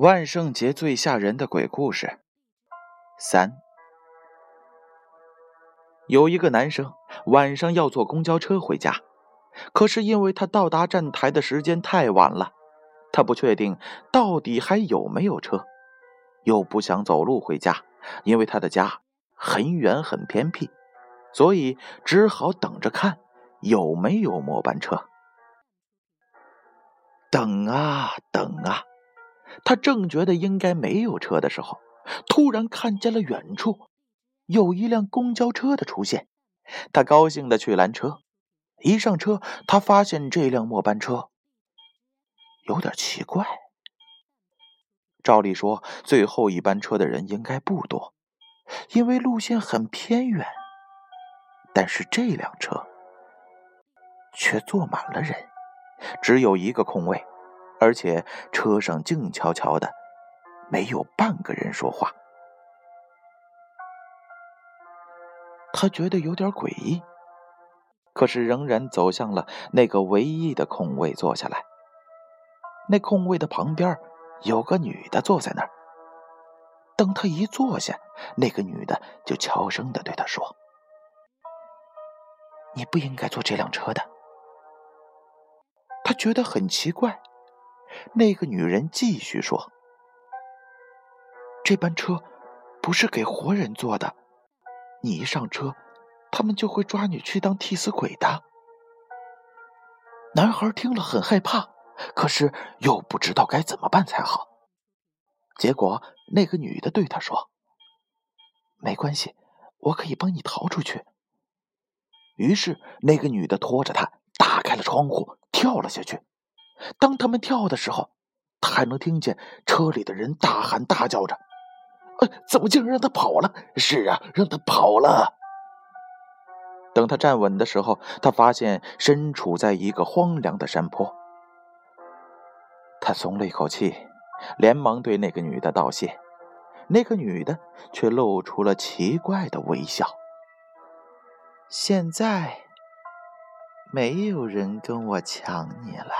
万圣节最吓人的鬼故事。三。有一个男生晚上要坐公交车回家可是因为他到达站台的时间太晚了他不确定到底还有没有车。又不想走路回家，因为他的家很远很偏僻，所以只好等着看有没有末班车。等啊等啊。他正觉得应该没有车的时候，突然看见了远处有一辆公交车的出现。他高兴的去拦车，一上车，他发现这辆末班车有点奇怪。照理说，最后一班车的人应该不多，因为路线很偏远。但是这辆车却坐满了人，只有一个空位。而且车上静悄悄的，没有半个人说话。他觉得有点诡异，可是仍然走向了那个唯一的空位坐下来。那空位的旁边有个女的坐在那儿。等他一坐下，那个女的就悄声的对他说：“你不应该坐这辆车的。”他觉得很奇怪。那个女人继续说：“这班车不是给活人坐的，你一上车，他们就会抓你去当替死鬼的。”男孩听了很害怕，可是又不知道该怎么办才好。结果那个女的对他说：“没关系，我可以帮你逃出去。”于是那个女的拖着他打开了窗户，跳了下去。当他们跳的时候，他还能听见车里的人大喊大叫着：“哎，怎么竟然让他跑了？是啊，让他跑了。”等他站稳的时候，他发现身处在一个荒凉的山坡。他松了一口气，连忙对那个女的道谢。那个女的却露出了奇怪的微笑。现在，没有人跟我抢你了。